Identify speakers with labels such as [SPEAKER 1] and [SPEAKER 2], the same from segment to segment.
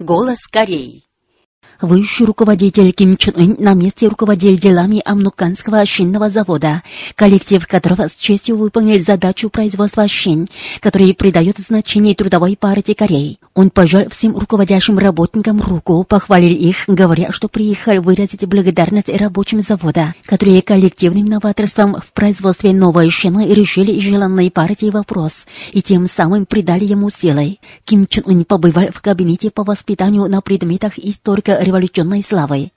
[SPEAKER 1] Голос Кореи.
[SPEAKER 2] Высший руководитель Ким Чен Ын на месте руководитель делами Амнуканского шинного завода, коллектив которого с честью выполнил задачу производства шин, который придает значение трудовой партии Кореи. Он пожал всем руководящим работникам руку, похвалил их, говоря, что приехал выразить благодарность рабочим завода, которые коллективным новаторством в производстве новой шины решили желанной партии вопрос и тем самым придали ему силы. Ким Чен Ын побывал в кабинете по воспитанию на предметах историка революционной славы.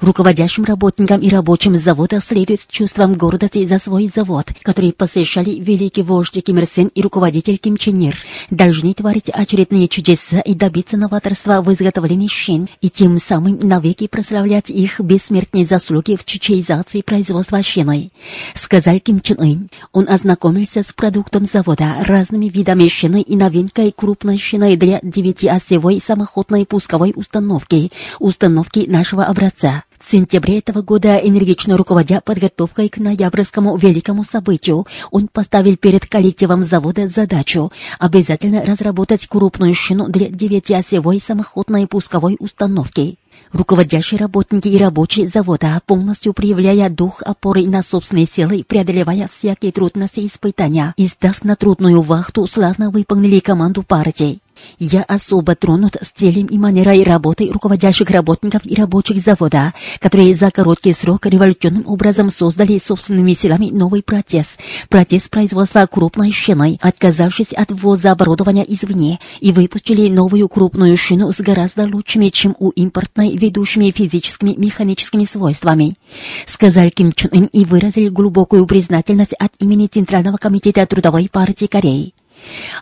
[SPEAKER 2] Руководящим работникам и рабочим завода следует чувством гордости за свой завод, который посещали великий вождь Ким Ир Сен и руководитель Ким Чен Ир, должны творить очередные чудеса и добиться новаторства в изготовлении шин, и тем самым навеки прославлять их бессмертные заслуги в чучеизации производства шиной. Сказал Ким Чен Ын. Он ознакомился с продуктом завода, разными видами шины и новинкой крупной шиной для девятиосевой самоходной пусковой установки, установки нашего образца отца. В сентябре этого года, энергично руководя подготовкой к ноябрьскому великому событию, он поставил перед коллективом завода задачу обязательно разработать крупную шину для девятиосевой самоходной пусковой установки. Руководящие работники и рабочие завода, полностью проявляя дух опоры на собственные силы, преодолевая всякие трудности и испытания, и став на трудную вахту, славно выполнили команду партии. Я особо тронут стилем и манерой работы руководящих работников и рабочих завода, которые за короткий срок революционным образом создали собственными силами новый протез. Протез производства крупной шиной, отказавшись от ввоза оборудования извне, и выпустили новую крупную шину с гораздо лучшими, чем у импортной, ведущими физическими механическими свойствами. Сказал Ким Чун Ын и выразил глубокую признательность от имени Центрального комитета Трудовой партии Кореи.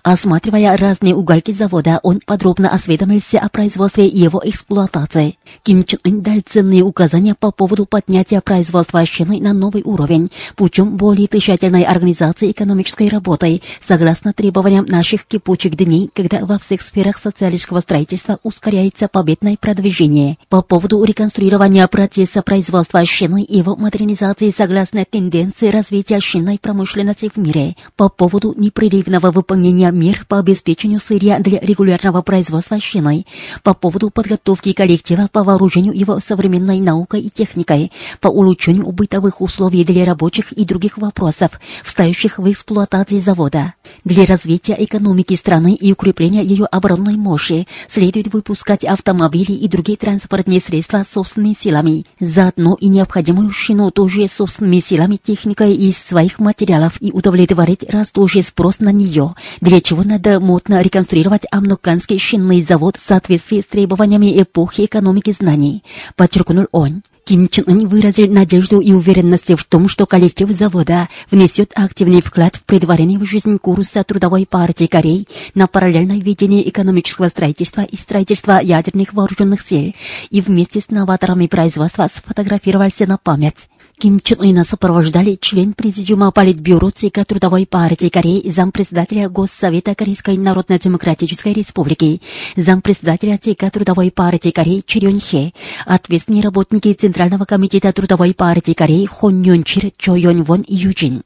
[SPEAKER 2] Осматривая разные угольки завода, он подробно осведомился о производстве и его эксплуатации. Ким Чен Ын дал ценные указания по поводу поднятия производства шины на новый уровень путем более тщательной организации экономической работы, согласно требованиям наших кипучих дней, когда во всех сферах социалистического строительства ускоряется победное продвижение. По поводу реконструирования процесса производства шины и его модернизации согласно тенденции развития шинной промышленности в мире. По поводу непрерывного выполнения выполнения мер по обеспечению сырья для регулярного производства шиной, по поводу подготовки коллектива по вооружению его современной наукой и техникой, по улучшению бытовых условий для рабочих и других вопросов, встающих в эксплуатации завода. Для развития экономики страны и укрепления ее оборонной мощи следует выпускать автомобили и другие транспортные средства собственными силами, заодно и необходимую шину тоже собственными силами техникой из своих материалов и удовлетворить растущий спрос на нее, для чего надо модно реконструировать Амнуканский шинный завод в соответствии с требованиями эпохи экономики знаний, подчеркнул он. Ким Чен Ын выразил надежду и уверенность в том, что коллектив завода внесет активный вклад в предварение в жизнь курса Трудовой партии Кореи на параллельное ведение экономического строительства и строительства ядерных вооруженных сил и вместе с новаторами производства сфотографировался на память. Ким Чен Ына сопровождали член президиума Политбюро ЦК Трудовой партии Кореи, зампредседателя Госсовета Корейской Народно-Демократической Республики, зампредседателя ЦК Трудовой партии Кореи Чирён Хе, ответственные работники Центрального комитета Трудовой партии Кореи Хон Юн Чир, Чо Йон Вон и Юджин.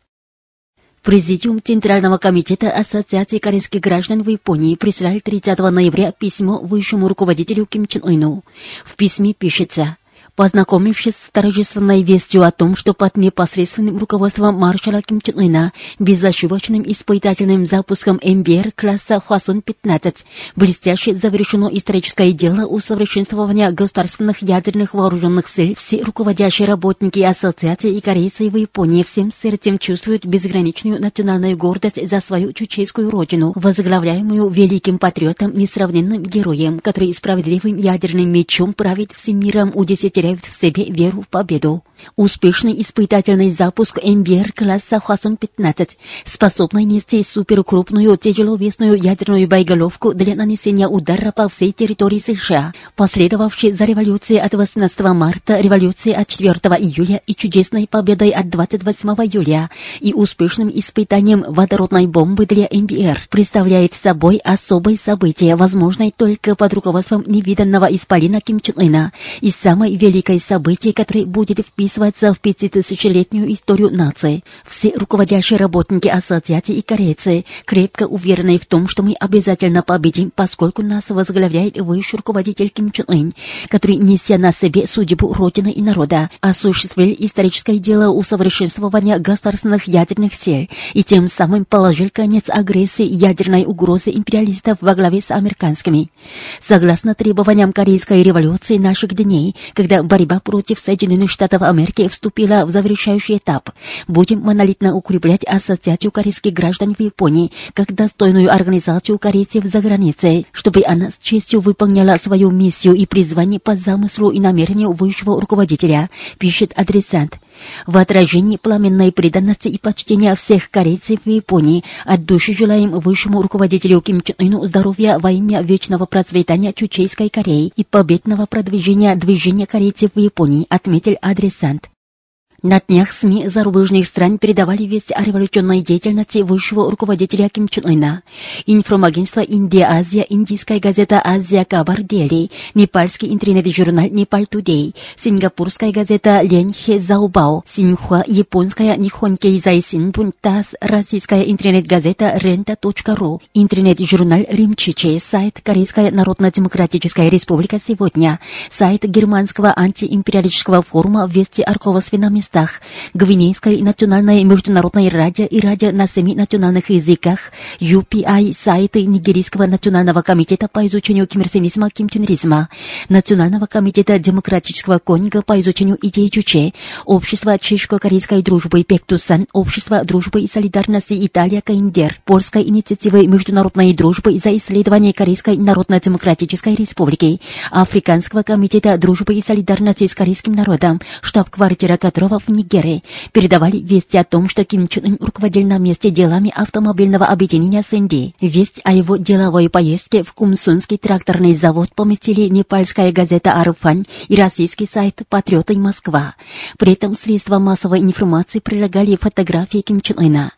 [SPEAKER 2] Президиум Центрального комитета Ассоциации корейских граждан в Японии прислал 30 ноября письмо высшему руководителю Ким Чен Ыну. В письме пишется Познакомившись с торжественной вестью о том, что под непосредственным руководством маршала Ким Чен Ына безошибочным испытательным запуском МБР класса Хвасон-15 блестяще завершено историческое дело усовершенствования государственных ядерных вооруженных сил, все руководящие работники ассоциации и корейцы в Японии всем сердцем чувствуют безграничную национальную гордость за свою чучейскую родину, возглавляемую великим патриотом, несравненным героем, который справедливым ядерным мечом правит всем миром у десятилетия теряют в себе веру в победу. Успешный испытательный запуск МБР класса Хвасон-15, способный нести суперкрупную тяжеловесную ядерную боеголовку для нанесения удара по всей территории США, последовавшей за революцией от 18 марта, революцией от 4 июля и чудесной победой от 28 июля и успешным испытанием водородной бомбы для МБР, представляет собой особое событие, возможное только под руководством невиданного исполина Ким Чен Ына и самой великой великое событие, которое будет вписываться в пятитысячелетнюю историю нации. Все руководящие работники ассоциации и корейцы крепко уверены в том, что мы обязательно победим, поскольку нас возглавляет высший руководитель Ким Чен Ын, который, неся на себе судьбу Родины и народа, осуществил историческое дело усовершенствования государственных ядерных сил и тем самым положил конец агрессии ядерной угрозы империалистов во главе с американскими. Согласно требованиям Корейской революции наших дней, когда борьба против Соединенных Штатов Америки вступила в завершающий этап, будем монолитно укреплять Ассоциацию корейских граждан в Японии как достойную организацию корейцев за границей, чтобы она с честью выполняла свою миссию и призвание по замыслу и намерению высшего руководителя, пишет адресант. В отражении пламенной преданности и почтения всех корейцев в Японии от души желаем высшему руководителю Ким Чен Ыну здоровья во имя вечного процветания Чучейской Кореи и победного продвижения движения корейцев в Японии, отметил адресант. На днях СМИ зарубежных стран передавали весть о революционной деятельности высшего руководителя Ким Чен Ына. Информагентство «Индия-Азия», индийская газета «Азия Кабар Дели», непальский интернет-журнал «Непал Тудей», сингапурская газета «Ленхе Заобао», Синьхуа, японская «Нихон Кейзай Синбун ТАСС», российская интернет-газета «Рента.ру», интернет-журнал «Римчичи», сайт Корейская Народно-Демократическая Республика сегодня, сайт германского антиимпериалистического форума «Вести Арковосви на местах, Гвинейское национальное международное радио и радио на семи национальных языках, UPI, сайты Нигерийского национального комитета по изучению кимирсинизма, кимченризма, Национального комитета демократического конинга по изучению идей Чуче, Общество чешско-корейской дружбы Пектусан, Общество дружбы и солидарности Италия Каиндер, Польской инициативы международной дружбы за исследование Корейской Народно-Демократической Республики, Африканского комитета дружбы и солидарности с корейским народом, штаб-квартира которого в Нигерии, передавали вести о том, что Ким Чен Ын руководил на месте делами автомобильного объединения Сэнди. Весть о его деловой поездке в Кумсунский тракторный завод поместили непальская газета «Арфань» и российский сайт «Патриоты Москва». При этом средства массовой информации прилагали фотографии Ким Чен Ына.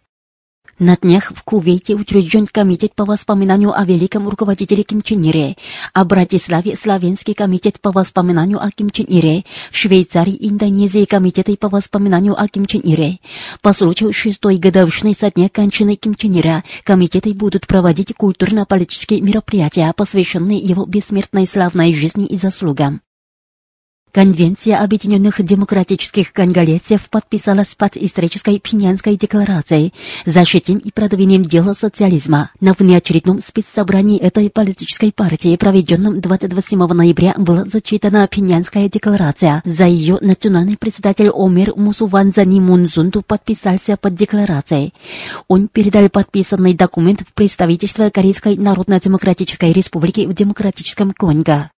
[SPEAKER 2] На днях в Кувейте учрежден комитет по воспоминанию о великом руководителе Ким Чен Ире, а в Братиславе Славянский комитет по воспоминанию о Ким Чен Ире, в Швейцарии Индонезии комитеты по воспоминанию о Ким Чен Ире. По случаю шестой годовщины со дня кончины Ким Чен Ира комитеты будут проводить культурно-политические мероприятия, посвященные его бессмертной славной жизни и заслугам. Конвенция Объединенных Демократических Конголезцев подписалась под исторической Пинянской декларацией «Защитим и продвинем дело социализма». На внеочередном спецсобрании этой политической партии, проведенном 27 ноября, была зачитана Пинянская декларация. За ее национальный председатель Омер Мусуванзани Мунзунду подписался под декларацией. Он передал подписанный документ в представительство Корейской Народно-Демократической Республики в Демократическом Конго.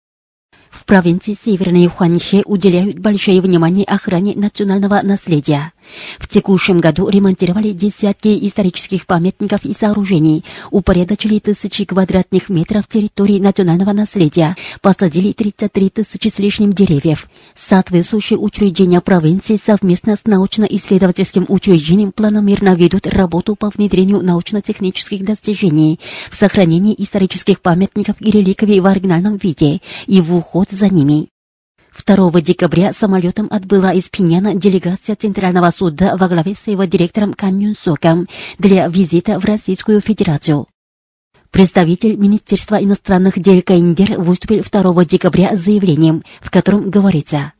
[SPEAKER 2] В провинции Северной Хуанхе уделяют большое внимание охране национального наследия. В текущем году ремонтировали десятки исторических памятников и сооружений, упорядочили тысячи квадратных метров территории национального наследия, посадили 33 тысячи с лишним деревьев. Соответствующие учреждения провинции совместно с научно-исследовательским учреждением планомерно ведут работу по внедрению научно-технических достижений в сохранении исторических памятников и реликвий в оригинальном виде и в уход за ними. 2 декабря самолетом отбыла из Пиняна делегация Центрального суда во главе с его директором Кан Юн Соком для визита в Российскую Федерацию. Представитель Министерства иностранных дел Каиндер выступил 2 декабря с заявлением, в котором говорится –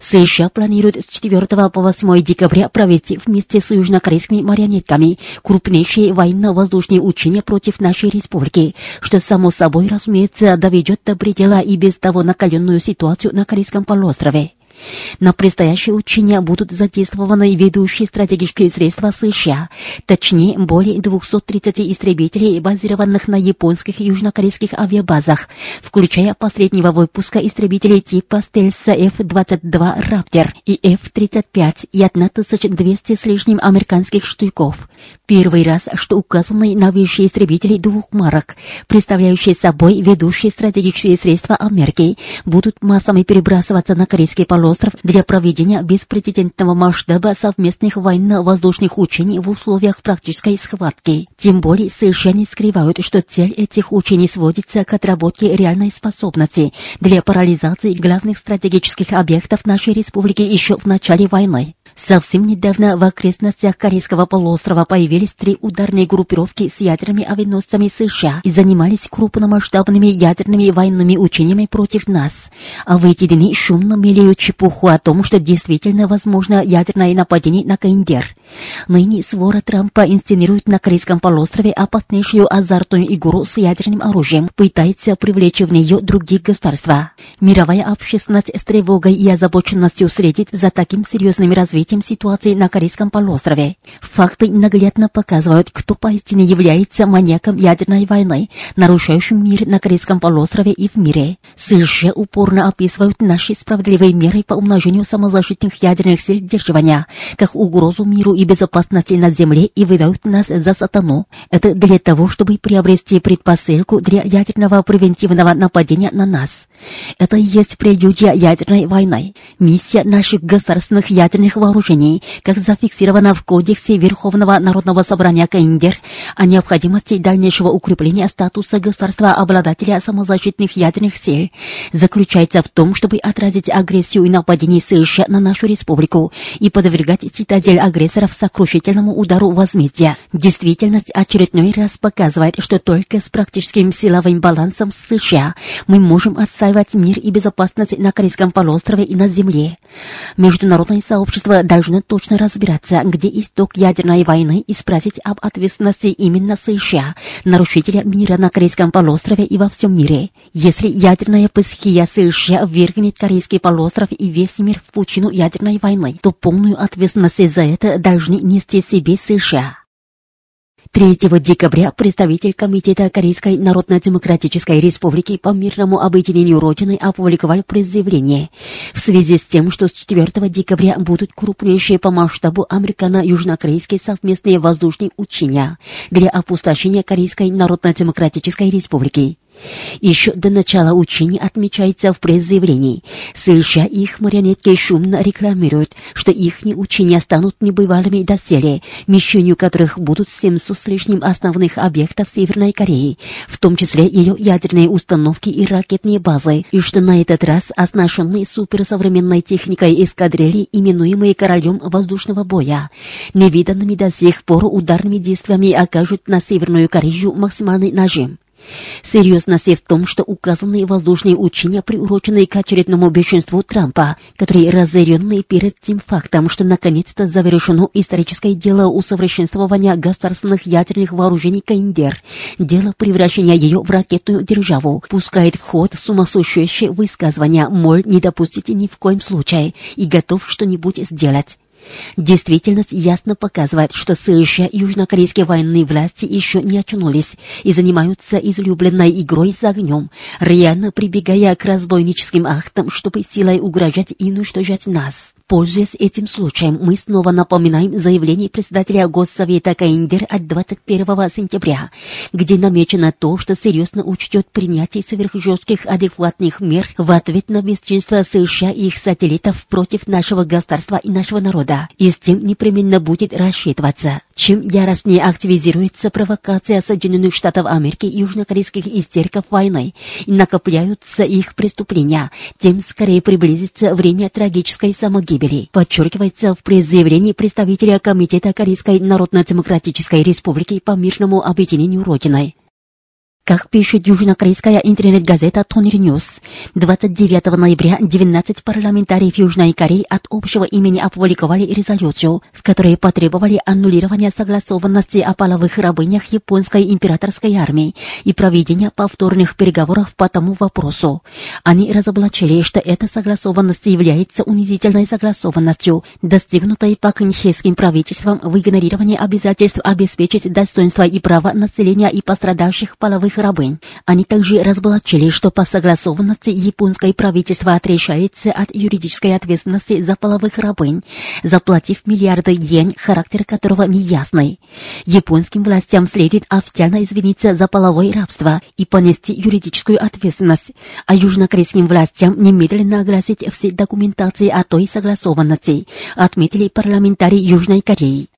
[SPEAKER 2] США планирует с 4 по 8 декабря провести вместе с южнокорейскими марионетками крупнейшие военно-воздушные учения против нашей республики, что, само собой, разумеется, доведет до предела и без того накаленную ситуацию на Корейском полуострове. На предстоящие учения будут задействованы ведущие стратегические средства США, точнее, более 230 истребителей, базированных на японских и южнокорейских авиабазах, включая последнего выпуска истребителей типа стельса F-22 «Раптер» и F-35 и 1200 с лишним американских штыков. Первый раз, что указаны новейшие истребители двух марок, представляющие собой ведущие стратегические средства Америки, будут массами перебрасываться на корейские полуостров полуостров для проведения беспрецедентного масштаба совместных военно-воздушных учений в условиях практической схватки. Тем более не скрывают, что цель этих учений сводится к отработке реальной способности для парализации главных стратегических объектов нашей республики еще в начале войны. Совсем недавно в окрестностях Корейского полуострова появились три ударные группировки с ядерными авианосцами США и занимались крупномасштабными ядерными военными учениями против нас. А в эти дни шумно мелеют чепуху о том, что действительно возможно ядерное нападение на Каиндер. Ныне свора Трампа инсценирует на Корейском полуострове опаснейшую азартную игру с ядерным оружием, пытается привлечь в нее другие государства. Мировая общественность с тревогой и озабоченностью следит за таким серьезным развитием ситуации на Корейском полуострове. Факты наглядно показывают, кто поистине является маньяком ядерной войны, нарушающим мир на Корейском полуострове и в мире. США упорно описывают наши справедливые меры по умножению самозащитных ядерных сил сдерживания, как угрозу миру и безопасности на Земле и выдают нас за сатану. Это для того, чтобы приобрести предпосылку для ядерного превентивного нападения на нас. Это и есть прелюдия ядерной войны. Миссия наших государственных ядерных вооружений, как зафиксирована в Кодексе Верховного Народного Собрания КНДР о необходимости дальнейшего укрепления статуса государства-обладателя самозащитных ядерных сил, заключается в том, чтобы отразить агрессию и нападение США на нашу республику и подвергать цитадель агрессоров сокрушительному удару возмездия. Действительность очередной раз показывает, что только с практическим силовым балансом США мы можем отстаивать мир и безопасность на Корейском полуострове и на Земле. Международное сообщество должно точно разбираться, где исток ядерной войны и спросить об ответственности именно США, нарушителя мира на Корейском полуострове и во всем мире. Если ядерная психия США ввергнет Корейский полуостров и весь мир в пучину ядерной войны, то полную ответственность за это должны нести себе США. 3 декабря представитель Комитета Корейской Народно-Демократической Республики по мирному объединению Родины опубликовал пресс-заявление в связи с тем, что с 4 декабря будут крупнейшие по масштабу американо-южнокорейские совместные воздушные учения для опустошения Корейской Народно-Демократической Республики. Еще до начала учений отмечается в пресс-заявлении. США их марионетки шумно рекламируют, что их учения станут небывалыми доселе, мишенью которых будут 700 с лишним основных объектов Северной Кореи, в том числе ее ядерные установки и ракетные базы, и что на этот раз оснащенные суперсовременной техникой эскадрильи, именуемые королем воздушного боя, невиданными до сих пор ударными действиями окажут на Северную Корею максимальный нажим. Серьезность в том, что указанные воздушные учения приурочены к очередному бешенству Трампа, который разоренный перед тем фактом, что наконец-то завершено историческое дело усовершенствования государственных ядерных вооружений КНДР, дело превращения ее в ракетную державу, пускает в ход сумасшедшие высказывания, моль не допустите ни в коем случае и готов что-нибудь сделать. Действительность ясно показывает, что и южнокорейские военные власти еще не очнулись и занимаются излюбленной игрой с огнем, реально прибегая к разбойническим актам, чтобы силой угрожать и уничтожать нас. Пользуясь этим случаем, мы снова напоминаем заявление председателя Госсовета КНДР от 21 сентября, где намечено то, что серьезно учтет принятие сверхжестких адекватных мер в ответ на бесчинство США и их сателлитов против нашего государства и нашего народа, и с тем непременно будет рассчитываться. Чем яростнее активизируется провокация Соединенных Штатов Америки и южнокорейских истериков войны и накопляются их преступления, тем скорее приблизится время трагической самогибели. Подчеркивается в пресс-заявлении представителя Комитета Корейской Народно-Демократической Республики по мирному объединению Родины. Как пишет южнокорейская интернет-газета Tongil News, 29 ноября 19 парламентариев Южной Кореи от общего имени опубликовали резолюцию, в которой потребовали аннулирования согласованности о половых рабынях японской императорской армии и проведения повторных переговоров по тому вопросу. Они разоблачили, что эта согласованность является унизительной согласованностью, достигнутой паккынхейским правительством в игнорировании обязательств обеспечить достоинство и право населения и пострадавших половых рабынь. Они также разоблачили, что по согласованности японское правительство отречается от юридической ответственности за половых рабынь, заплатив миллиарды йен, характер которого неясный. Японским властям следует официально извиниться за половое рабство и понести юридическую ответственность, а южнокорейским властям немедленно огласить все документации о той согласованности, отметили парламентарии Южной Кореи.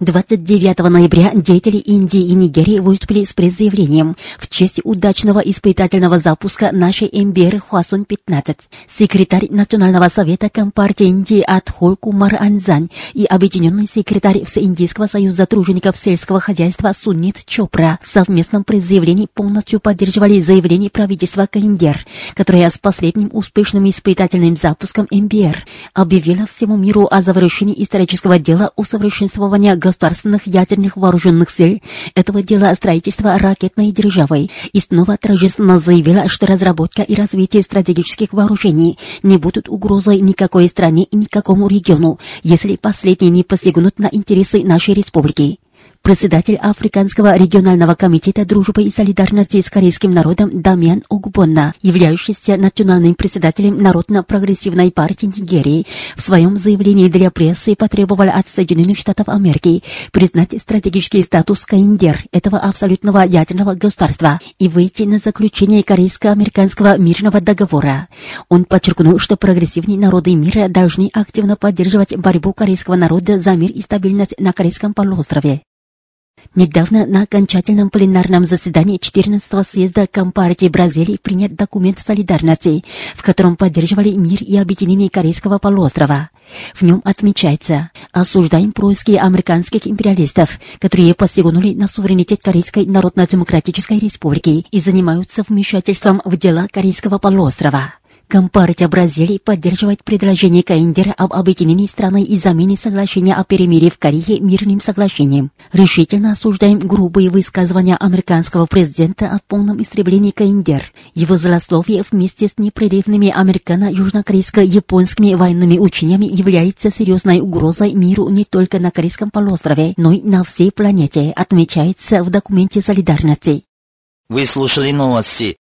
[SPEAKER 2] 29 ноября деятели Индии и Нигерии выступили с предзаявлением в честь удачного испытательного запуска нашей МБР Хуасон-15. Секретарь Национального совета Компартии Индии Атхол Кумар Анзань и объединенный секретарь Всеиндийского союза тружеников сельского хозяйства Сунит Чопра в совместном предзаявлении полностью поддерживали заявление правительства Каиндер, которое с последним успешным испытательным запуском МБР объявило всему миру о завершении исторического дела усовершенствования государственных ядерных вооруженных сил. Этого дела строительства ракетной державы и снова торжественно заявила, что разработка и развитие стратегических вооружений не будут угрозой никакой стране и никакому региону, если последние не посягнут на интересы нашей республики председатель Африканского регионального комитета дружбы и солидарности с корейским народом Дамиан Огбонна, являющийся национальным председателем Народно-прогрессивной партии Нигерии, в своем заявлении для прессы потребовал от Соединенных Штатов Америки признать стратегический статус Каиндер этого абсолютного ядерного государства и выйти на заключение корейско-американского мирного договора. Он подчеркнул, что прогрессивные народы мира должны активно поддерживать борьбу корейского народа за мир и стабильность на Корейском полуострове. Недавно на окончательном пленарном заседании 14-го съезда Компартии Бразилии принят документ солидарности, в котором поддерживали мир и объединение Корейского полуострова. В нем отмечается, осуждаем происки американских империалистов, которые посягнули на суверенитет Корейской Народно-Демократической Республики и занимаются вмешательством в дела Корейского полуострова. Компартия Бразилии поддерживает предложение Каиндера об объединении страны и замене соглашения о перемирии в Корее мирным соглашением. Решительно осуждаем грубые высказывания американского президента о полном истреблении Каиндер. Его злословие вместе с непрерывными американо-южнокорейско-японскими военными учениями является серьезной угрозой миру не только на Корейском полуострове, но и на всей планете, отмечается в документе солидарности.
[SPEAKER 1] Вы слушали новости.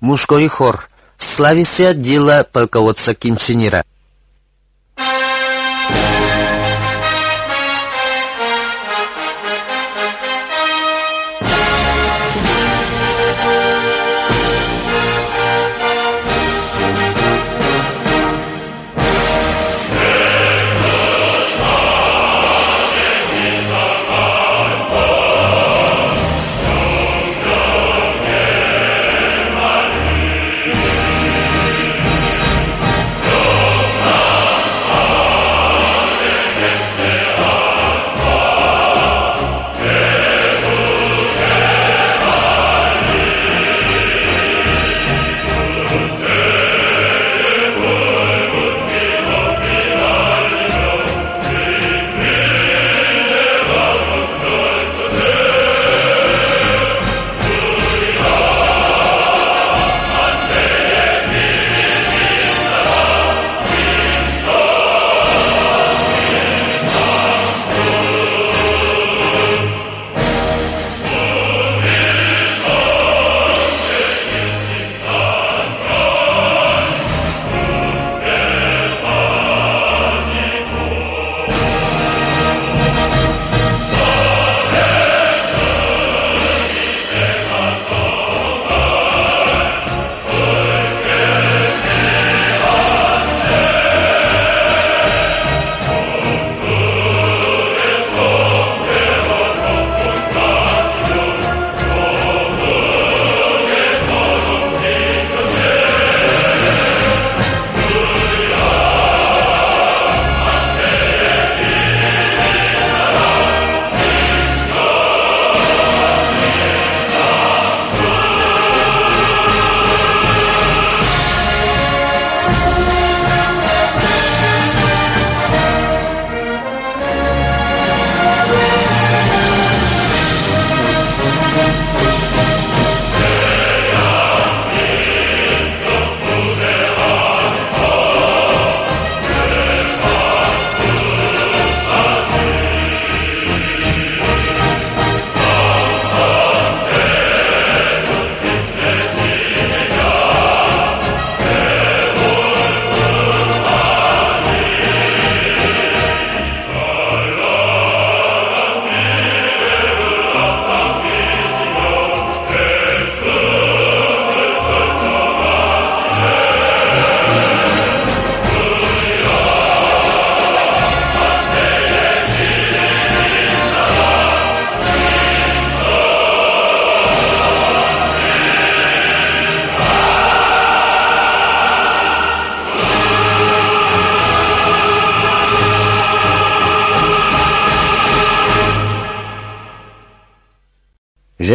[SPEAKER 1] Мужской хор – славися дело полководца Ким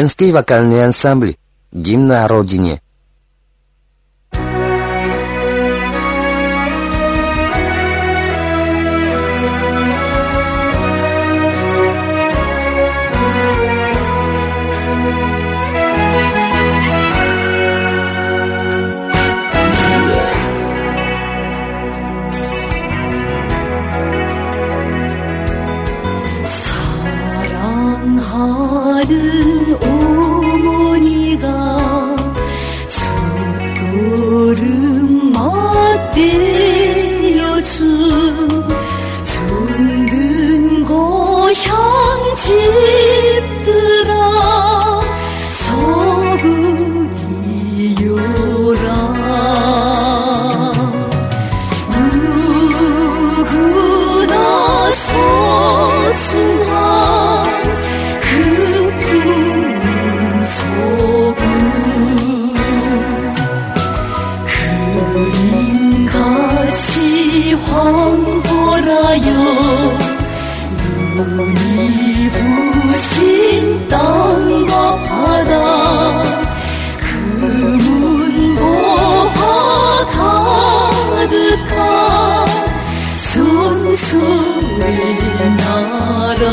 [SPEAKER 3] Женский вокальный ансамбль, гимн о родине. 헝클어요.
[SPEAKER 1] 눈이 부신 땅과 바다 금은보화 가득한 순수의 나라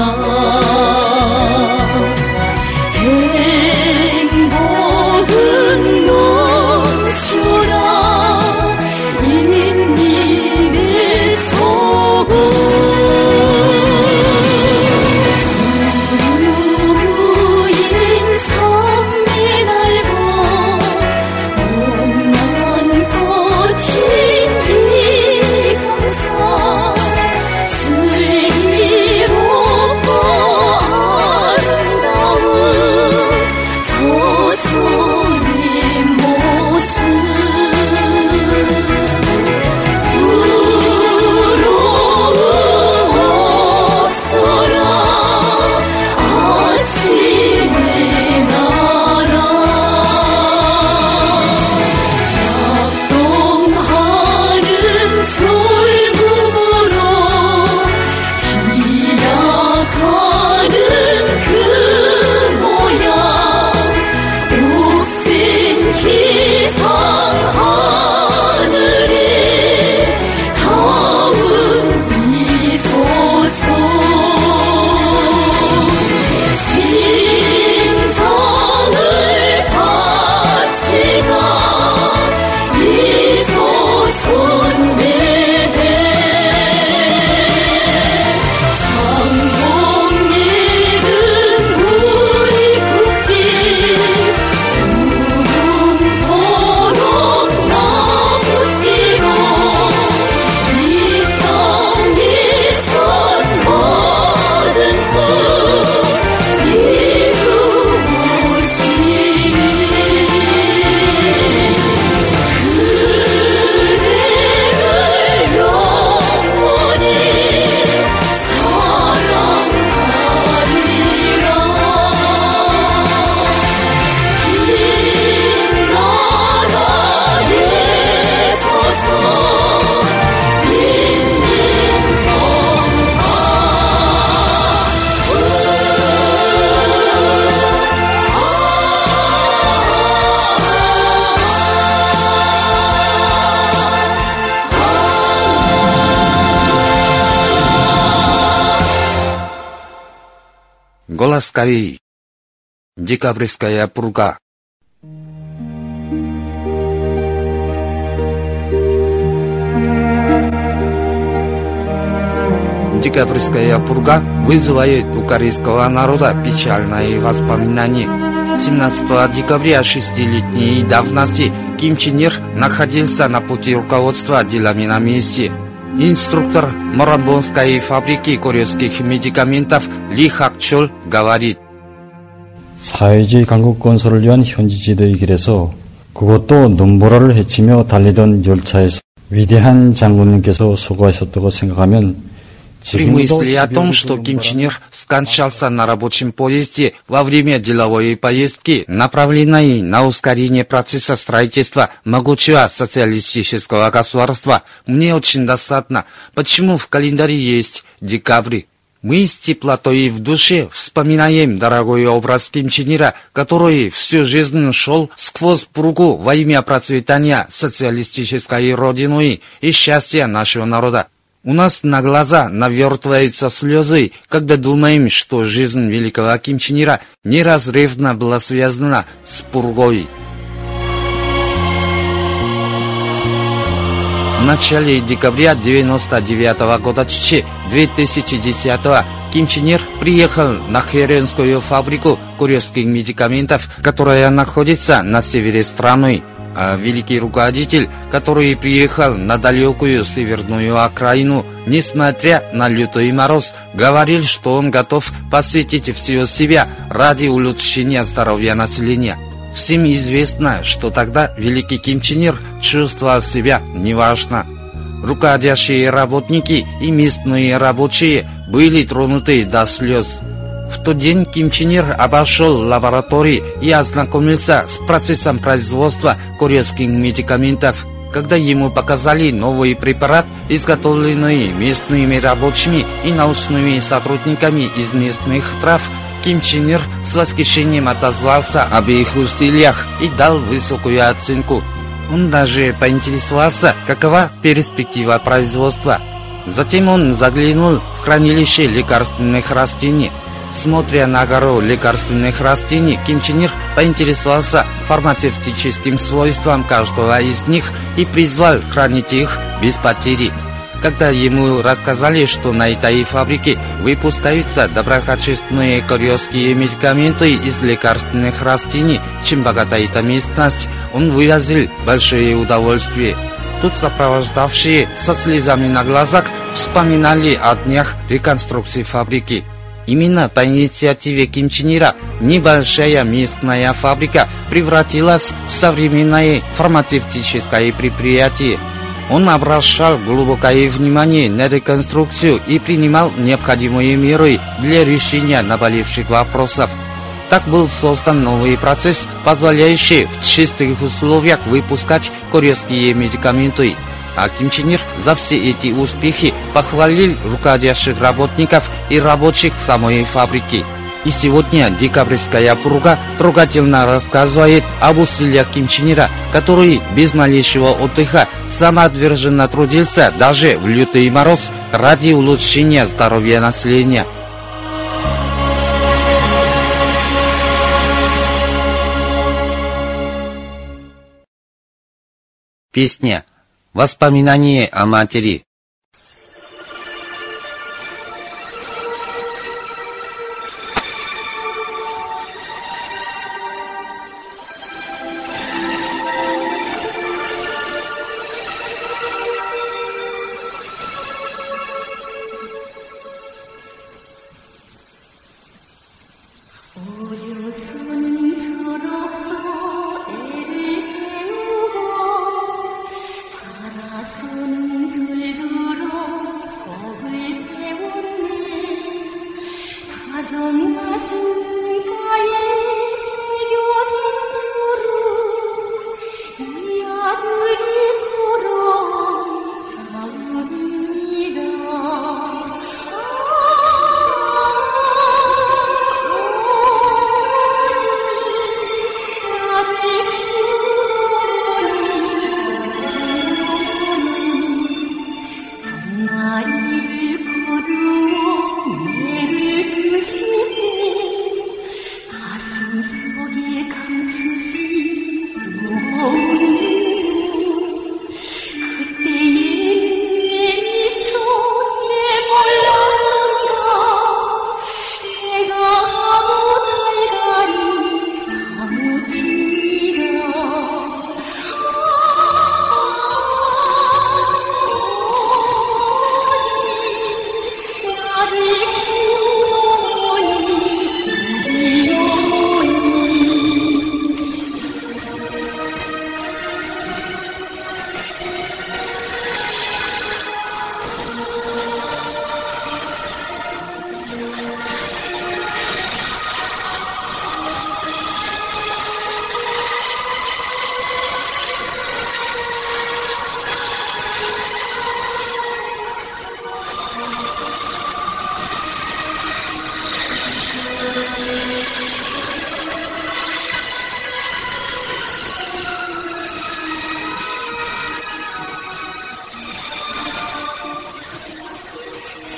[SPEAKER 1] скорей. Декабрьская пурга. Декабрьская пурга вызывает у корейского народа печальные воспоминания. 17 декабря шестилетней давности Ким Чен Ир находился на пути руководства делами на месте. Инструктор Морамбонской фабрики корейских медикаментов Ли Хакчол говорит.
[SPEAKER 4] 사회주의 강국 건설을 위한 현지 지도의 길에서 그것도 눈보라를 헤치며 달리던 열차에서 위대한 장군님께서 수고하셨다고 생각하면
[SPEAKER 1] При мысли о том, что Ким Чен Ир скончался на рабочем поезде во время деловой поездки, направленной на ускорение процесса строительства могучего социалистического государства, мне очень досадно, почему в календаре есть декабрь.
[SPEAKER 5] Мы с теплотой в душе вспоминаем дорогой образ Ким Чен Ира, который всю жизнь шел сквозь пругу во имя процветания социалистической родины и счастья нашего народа. У нас на глаза навертываются слезы, когда думаем, что жизнь великого Ким Чен Ира неразрывно была связана с пургой. В начале декабря 1999 года 2010 Ким Чен Ир приехал на Херенскую фабрику курьерских медикаментов, которая находится на севере страны. А великий руководитель, который приехал на далекую северную окраину, несмотря на лютый мороз, говорил, что он готов посвятить всего себя ради улучшения здоровья населения. Всем известно, что тогда великий Ким Чен Ир чувствовал себя неважно. Руководящие работники и местные рабочие были тронуты до слез. В тот день Ким обошел лаборатории и ознакомился с процессом производства корейских медикаментов. Когда ему показали новый препарат, изготовленный местными рабочими и научными сотрудниками из местных трав, Ким Чен Ир с восхищением отозвался об их усилиях и дал высокую оценку. Он даже поинтересовался, какова перспектива производства. Затем он заглянул в хранилище лекарственных растений. Смотря на гору лекарственных растений, Ким Чен Ир поинтересовался фармацевтическим свойствам каждого из них и призвал хранить их без потери. Когда ему рассказали, что на этой фабрике выпускаются доброкачественные корейские медикаменты из лекарственных растений, чем богата эта местность, он выразил большое удовольствие. Тут сопровождавшие со слезами на глазах вспоминали о днях реконструкции фабрики. Именно по инициативе Ким Чен Ира небольшая местная фабрика превратилась в современное фармацевтическое предприятие – он обращал глубокое внимание на реконструкцию и принимал необходимые меры для решения наболевших вопросов. Так был создан новый процесс, позволяющий в чистых условиях выпускать корейские медикаменты. А Ким Чен Ир за все эти успехи похвалил руководящих работников и рабочих самой фабрики. И сегодня декабрьская пруга трогательно рассказывает об усилиях Ким Чен Ира, который без малейшего отдыха самоотверженно трудился даже в лютый мороз ради улучшения здоровья населения.
[SPEAKER 1] Песня «Воспоминание о матери»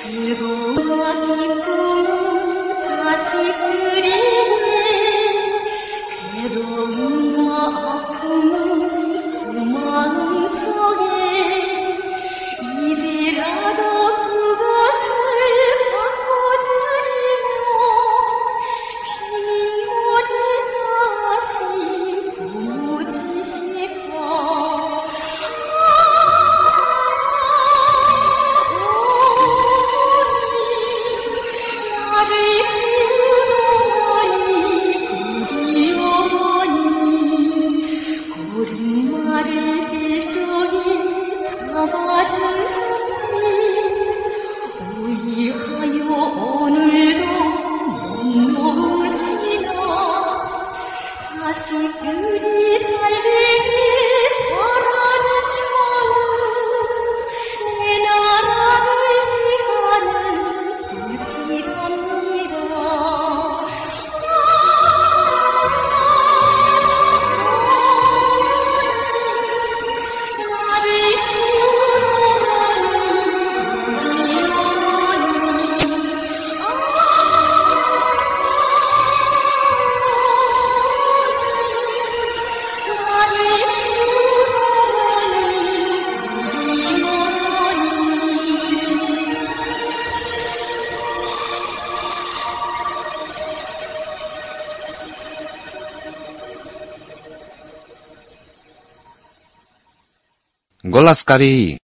[SPEAKER 6] 是多寂寞。
[SPEAKER 5] Голос Кореи.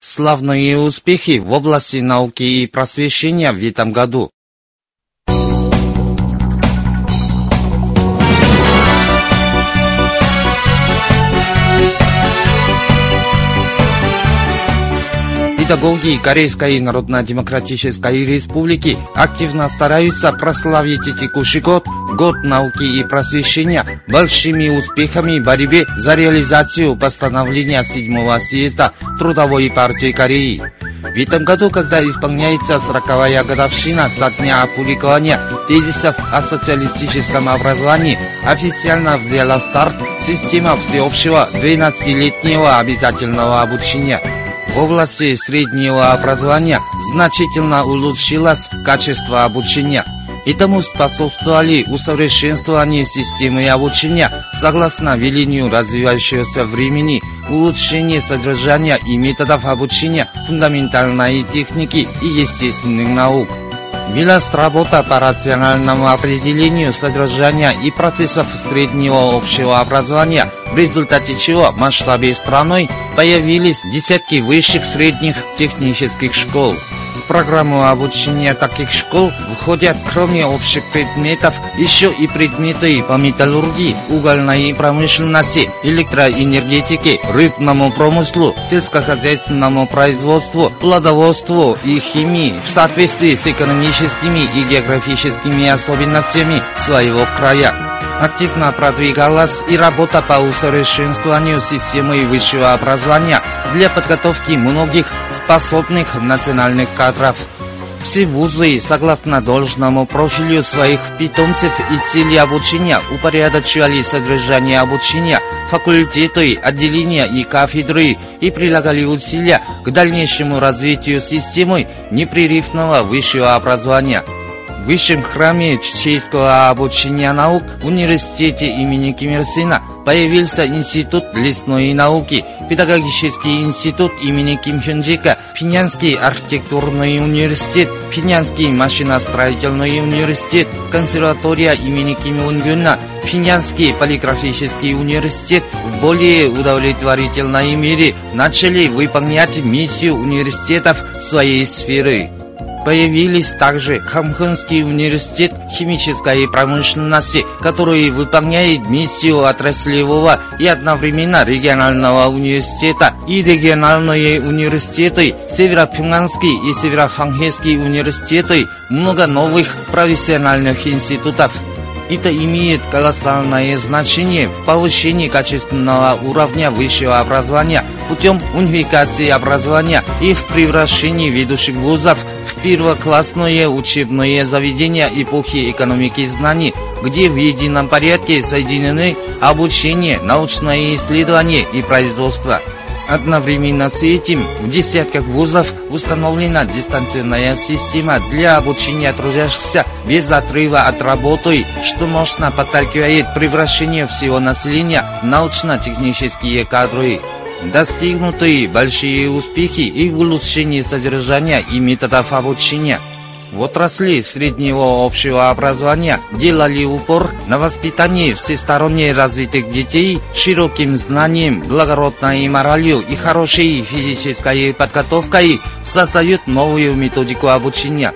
[SPEAKER 5] Славные успехи в области науки и просвещения в этом году. Педагоги Корейской Народно-Демократической Республики активно стараются прославить текущий год, год науки и просвещения, большими успехами в борьбе за реализацию постановления 7 съезда Трудовой партии Кореи. В этом году, когда исполняется 40-я годовщина со дня опубликования тезисов о социалистическом образовании, официально взяла старт система всеобщего 12-летнего обязательного обучения – области среднего образования значительно улучшилось качество обучения. Этому способствовали усовершенствование системы обучения согласно велению развивающегося времени, улучшение содержания и методов обучения фундаментальной техники и естественных наук. Велась работа по рациональному определению содержания и процессов среднего общего образования, в результате чего в масштабе страны появились десятки высших средних технических школ. В программу обучения таких школ входят, кроме общих предметов, еще и предметы по металлургии, угольной промышленности, электроэнергетике, рыбному промыслу, сельскохозяйственному производству, плодоводству и химии в соответствии с экономическими и географическими особенностями своего края активно продвигалась и работа по усовершенствованию системы высшего образования для подготовки многих способных национальных кадров. Все вузы, согласно должному профилю своих питомцев и цели обучения, упорядочивали содержание обучения, факультеты, отделения и кафедры и прилагали усилия к дальнейшему развитию системы непрерывного высшего образования – высшем храме чеченского обучения наук в университете имени Ким Ир Сена появился Институт лесной науки, Педагогический институт имени Ким Хён Джика, Финянский архитектурный университет, Финянский машиностроительный университет, консерватория имени Ким Ун Гюна, Финянский полиграфический университет в более удовлетворительной мере начали выполнять миссию университетов своей сферы. Появились также Хамхунский университет химической промышленности, который выполняет миссию отраслевого и одновременно регионального университета и региональные университеты, Северо-Пюнганский и Северо-Ханхейский университеты, много новых профессиональных институтов. Это имеет колоссальное значение в повышении качественного уровня высшего образования путем унификации образования и в превращении ведущих вузов в первоклассное учебное заведение эпохи экономики знаний, где в едином порядке соединены обучение, научное исследование и производство. Одновременно с этим в десятках вузов установлена дистанционная система для обучения трудящихся без отрыва от работы, что мощно подталкивает превращение всего населения в научно-технические кадры. Достигнуты большие успехи и в улучшении содержания и методов обучения – в отрасли среднего общего образования делали упор на воспитание всесторонне развитых детей широким знанием, благородной моралью и хорошей физической подготовкой создают новую методику обучения.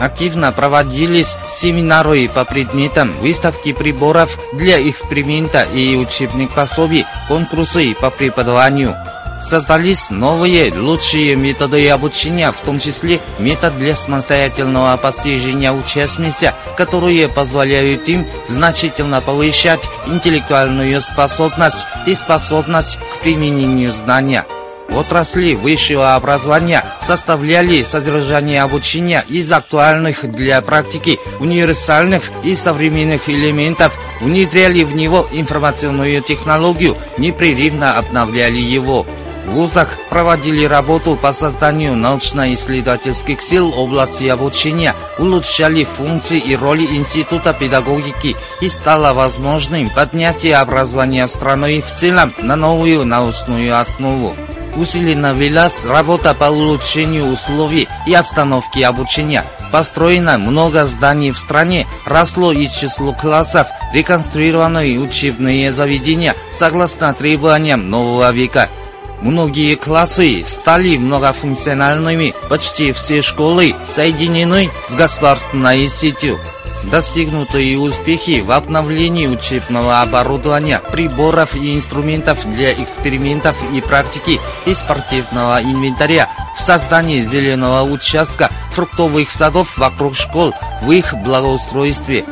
[SPEAKER 5] Активно проводились семинары по предметам, выставки приборов для эксперимента и учебных пособий, конкурсы по преподаванию – Создались новые, лучшие методы обучения, в том числе метод для самостоятельного постижения участницы, которые позволяют им значительно повышать интеллектуальную способность и способность к применению знания. Отрасли высшего образования составляли содержание обучения из актуальных для практики универсальных и современных элементов, внедряли в него информационную технологию, непрерывно обновляли его. Вузах проводили работу по созданию научно-исследовательских сил области обучения, улучшали функции и роли Института педагогики и стало возможным поднятие образования страны в целом на новую научную основу. Усиленно велась работа по улучшению условий и обстановки обучения. Построено много зданий в стране, росло и число классов, реконструированы учебные заведения согласно требованиям нового века – Многие классы стали многофункциональными, почти все школы соединены с государственной сетью. Достигнутые успехи в обновлении учебного оборудования, приборов и инструментов для экспериментов и практики и спортивного инвентаря в создании зеленого участка фруктовых садов вокруг школ в их благоустройстве.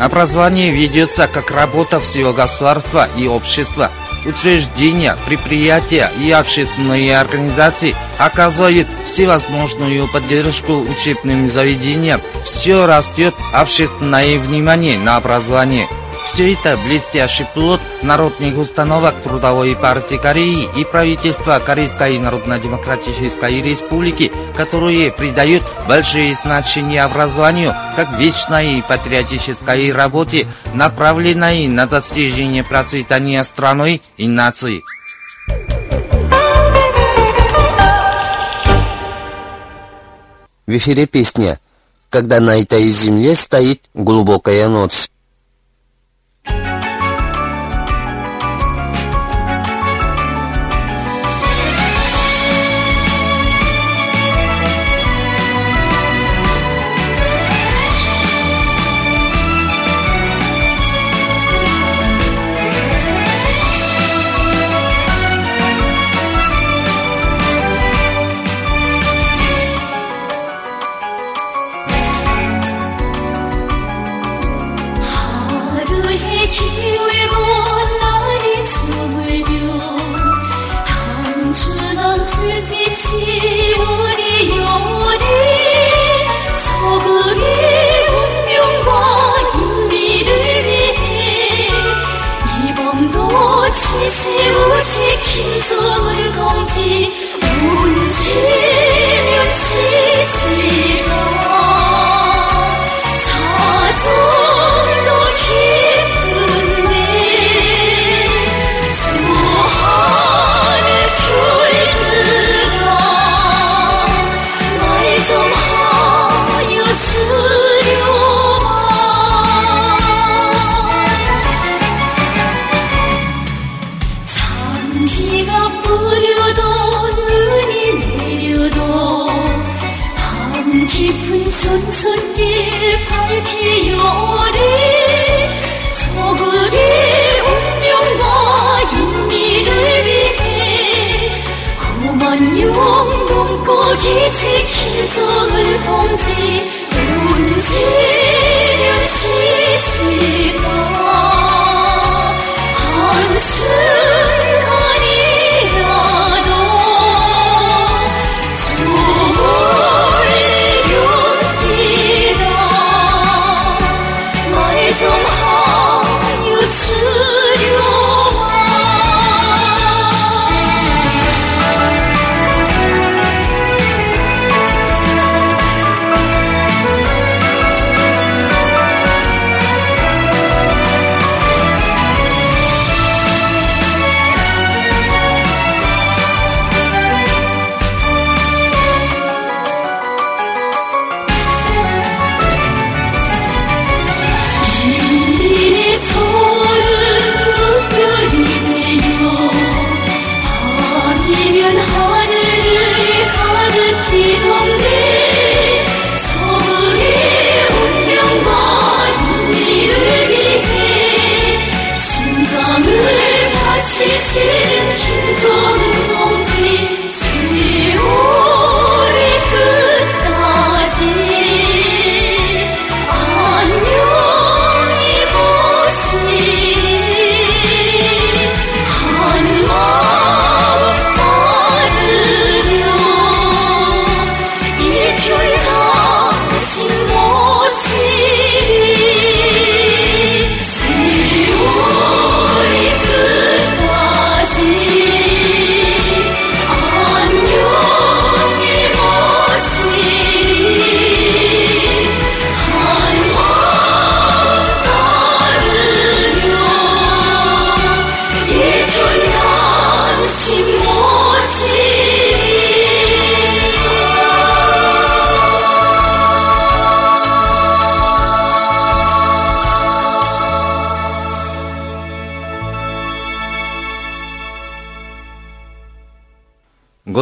[SPEAKER 5] Образование ведется как работа всего государства и общества – учреждения, предприятия и общественные организации оказывают всевозможную поддержку учебным заведениям. Все растет общественное внимание на образование. Все это блестящий плод народных установок Трудовой партии Кореи и правительства Корейской Народно-Демократической Республики, которые придают большое значение образованию как вечной патриотической работе, направленной на достижение процветания страны и нации.
[SPEAKER 1] В эфире песня «Когда на этой земле стоит глубокая ночь».
[SPEAKER 5] 다시 움직여 시시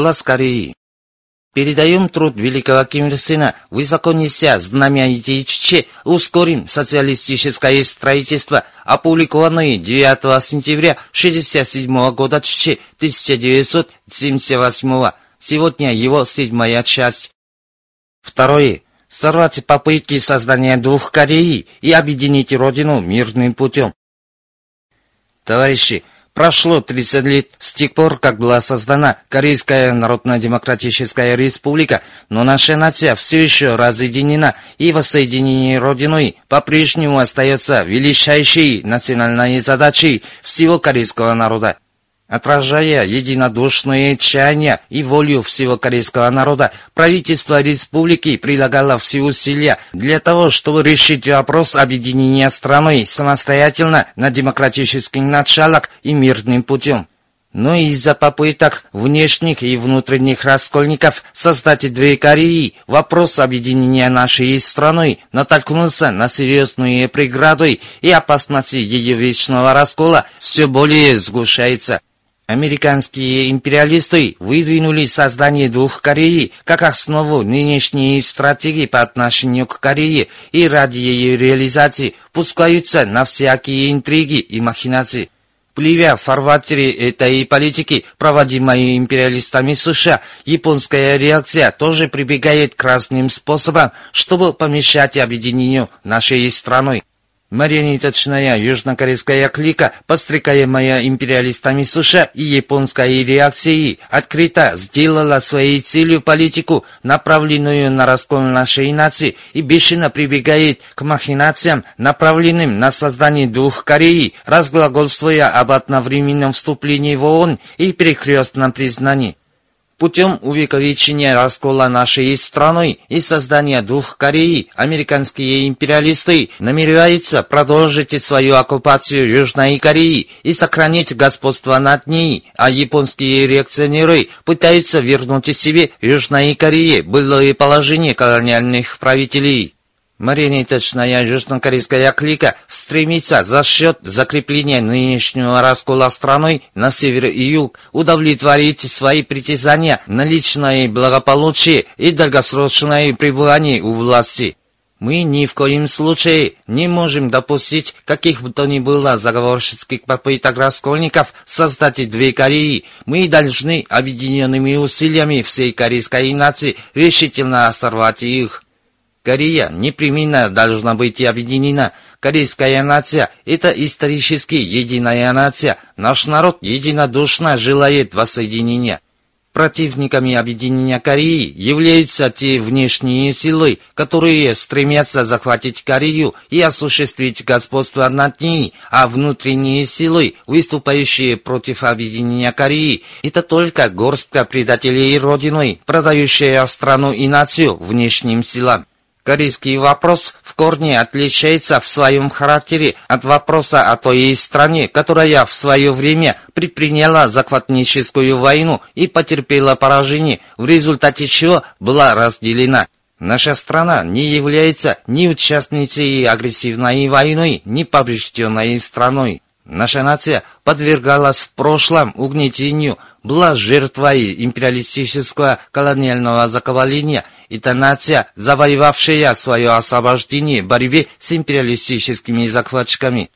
[SPEAKER 5] Голос Кореи. Передаем труд великого Ким Ир Сена, высоко неся знамя идеи ускорим социалистическое строительство, опубликованный 9 сентября 1967 года 1978 Сегодня его седьмая часть. Второе. Сорвать попытки создания двух Кореи и объединить Родину мирным путем. Товарищи, Прошло 30 лет с тех пор, как была создана Корейская Народно-Демократическая Республика, но наша нация все еще разъединена и воссоединение Родиной по-прежнему остается величайшей национальной задачей всего корейского народа. Отражая единодушные чаяния и волю всего корейского народа, правительство республики прилагало все усилия для того, чтобы решить вопрос объединения страной самостоятельно на демократических началах и мирным путем. Но из-за попыток внешних и внутренних раскольников создать две Кореи, вопрос объединения нашей страны натолкнулся на серьезные преграды и опасность ее вечного раскола все более сгущается. Американские империалисты выдвинули создание двух Кореи как основу нынешней стратегии по отношению к Корее и ради ее реализации пускаются на всякие интриги и махинации. Плывя в фарватере этой политики, проводимой империалистами США, японская реакция тоже прибегает к разным способам, чтобы помешать объединению нашей страны. Марионеточная южнокорейская клика, подстрекаемая империалистами США и японской реакцией, открыто сделала своей целью политику, направленную на раскол нашей нации, и бешено прибегает к махинациям, направленным на создание двух Кореи, разглагольствуя об одновременном вступлении в ООН и перекрестном признании. Путем увековечения раскола нашей страны и создания двух Кореи, американские империалисты намереваются продолжить свою оккупацию Южной Кореи и сохранить господство над ней, а японские реакционеры пытаются вернуть себе Южной Корее былое положение колониальных правителей. Марионеточная южнокорейская клика стремится за счет закрепления нынешнего раскола страной на север и юг удовлетворить свои притязания на личное благополучие и долгосрочное пребывание у власти. Мы ни в коем случае не можем допустить каких бы то ни было заговорщицких попыток раскольников создать две Кореи. Мы должны объединенными усилиями всей корейской нации решительно сорвать их. Корея непременно должна быть объединена. Корейская нация – это исторически единая нация. Наш народ единодушно желает воссоединения. Противниками объединения Кореи являются те внешние силы, которые стремятся захватить Корею и осуществить господство над ней, а внутренние силы, выступающие против объединения Кореи, это только горстка предателей Родиной, продающая страну и нацию внешним силам. Корейский вопрос в корне отличается в своем характере от вопроса о той стране, которая в свое время предприняла захватническую войну и потерпела поражение, в результате чего была разделена. Наша страна не является ни участницей агрессивной войны, ни поврежденной страной. Наша нация подвергалась в прошлом угнетению, была жертвой империалистического колониального заковаления – это нация, завоевавшая свое освобождение в борьбе с империалистическими захватчиками.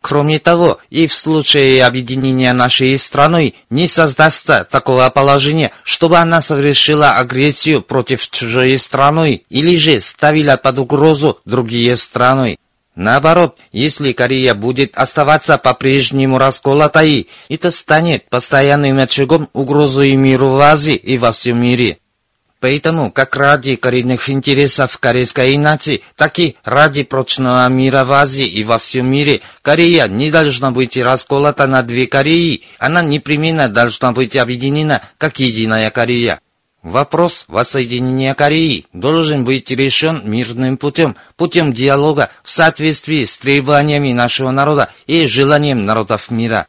[SPEAKER 5] Кроме того, и в случае объединения нашей страны не создастся такого положения, чтобы она совершила агрессию против чужой страны или же ставила под угрозу другие страны. Наоборот, если Корея будет оставаться по-прежнему расколотой, это станет постоянным очагом угрозы миру в Азии и во всем мире. Поэтому, как ради коренных интересов корейской нации, так и ради прочного мира в Азии и во всем мире, Корея не должна быть расколота на две Кореи, она непременно должна быть объединена как единая Корея. Вопрос воссоединения Кореи должен быть решен мирным путем, путем диалога в соответствии с требованиями нашего народа и желанием народов мира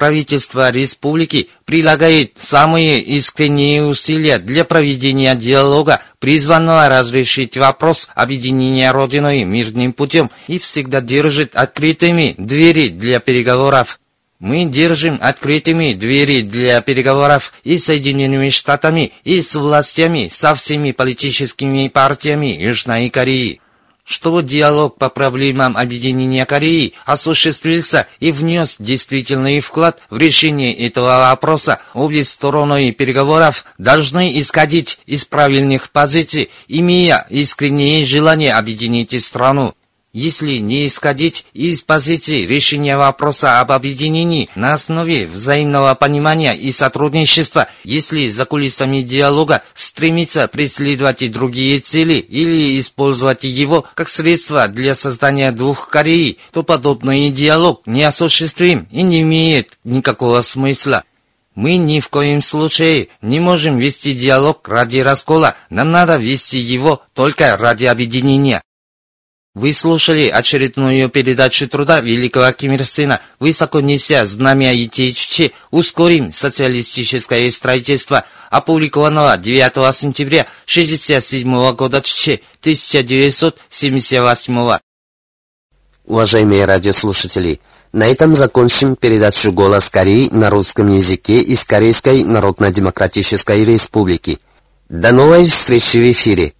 [SPEAKER 5] правительство республики прилагает самые искренние усилия для проведения диалога, призванного разрешить вопрос объединения Родиной мирным путем и всегда держит открытыми двери для переговоров. Мы держим открытыми двери для переговоров и с Соединенными Штатами, и с властями, со всеми политическими партиями Южной Кореи чтобы диалог по проблемам объединения Кореи осуществился и внес действительный вклад в решение этого вопроса, обе стороны переговоров должны исходить из правильных позиций, имея искреннее желание объединить страну. Если не исходить из позиции решения вопроса об объединении на основе взаимного понимания и сотрудничества, если за кулисами диалога стремиться преследовать и другие цели или использовать его как средство для создания двух Кореи, то подобный диалог не осуществим и не имеет никакого смысла. Мы ни в коем случае не можем вести диалог ради раскола, нам надо вести его только ради объединения. Вы слушали очередную передачу труда великого Ким Ир Сена, высоко неся знамя ИТЧ, ускорим социалистическое строительство, опубликованного 9 сентября 1967 года 1978.
[SPEAKER 1] Уважаемые радиослушатели, на этом закончим передачу «Голос Кореи» на русском языке из Корейской Народно-Демократической Республики. До новой встречи в эфире!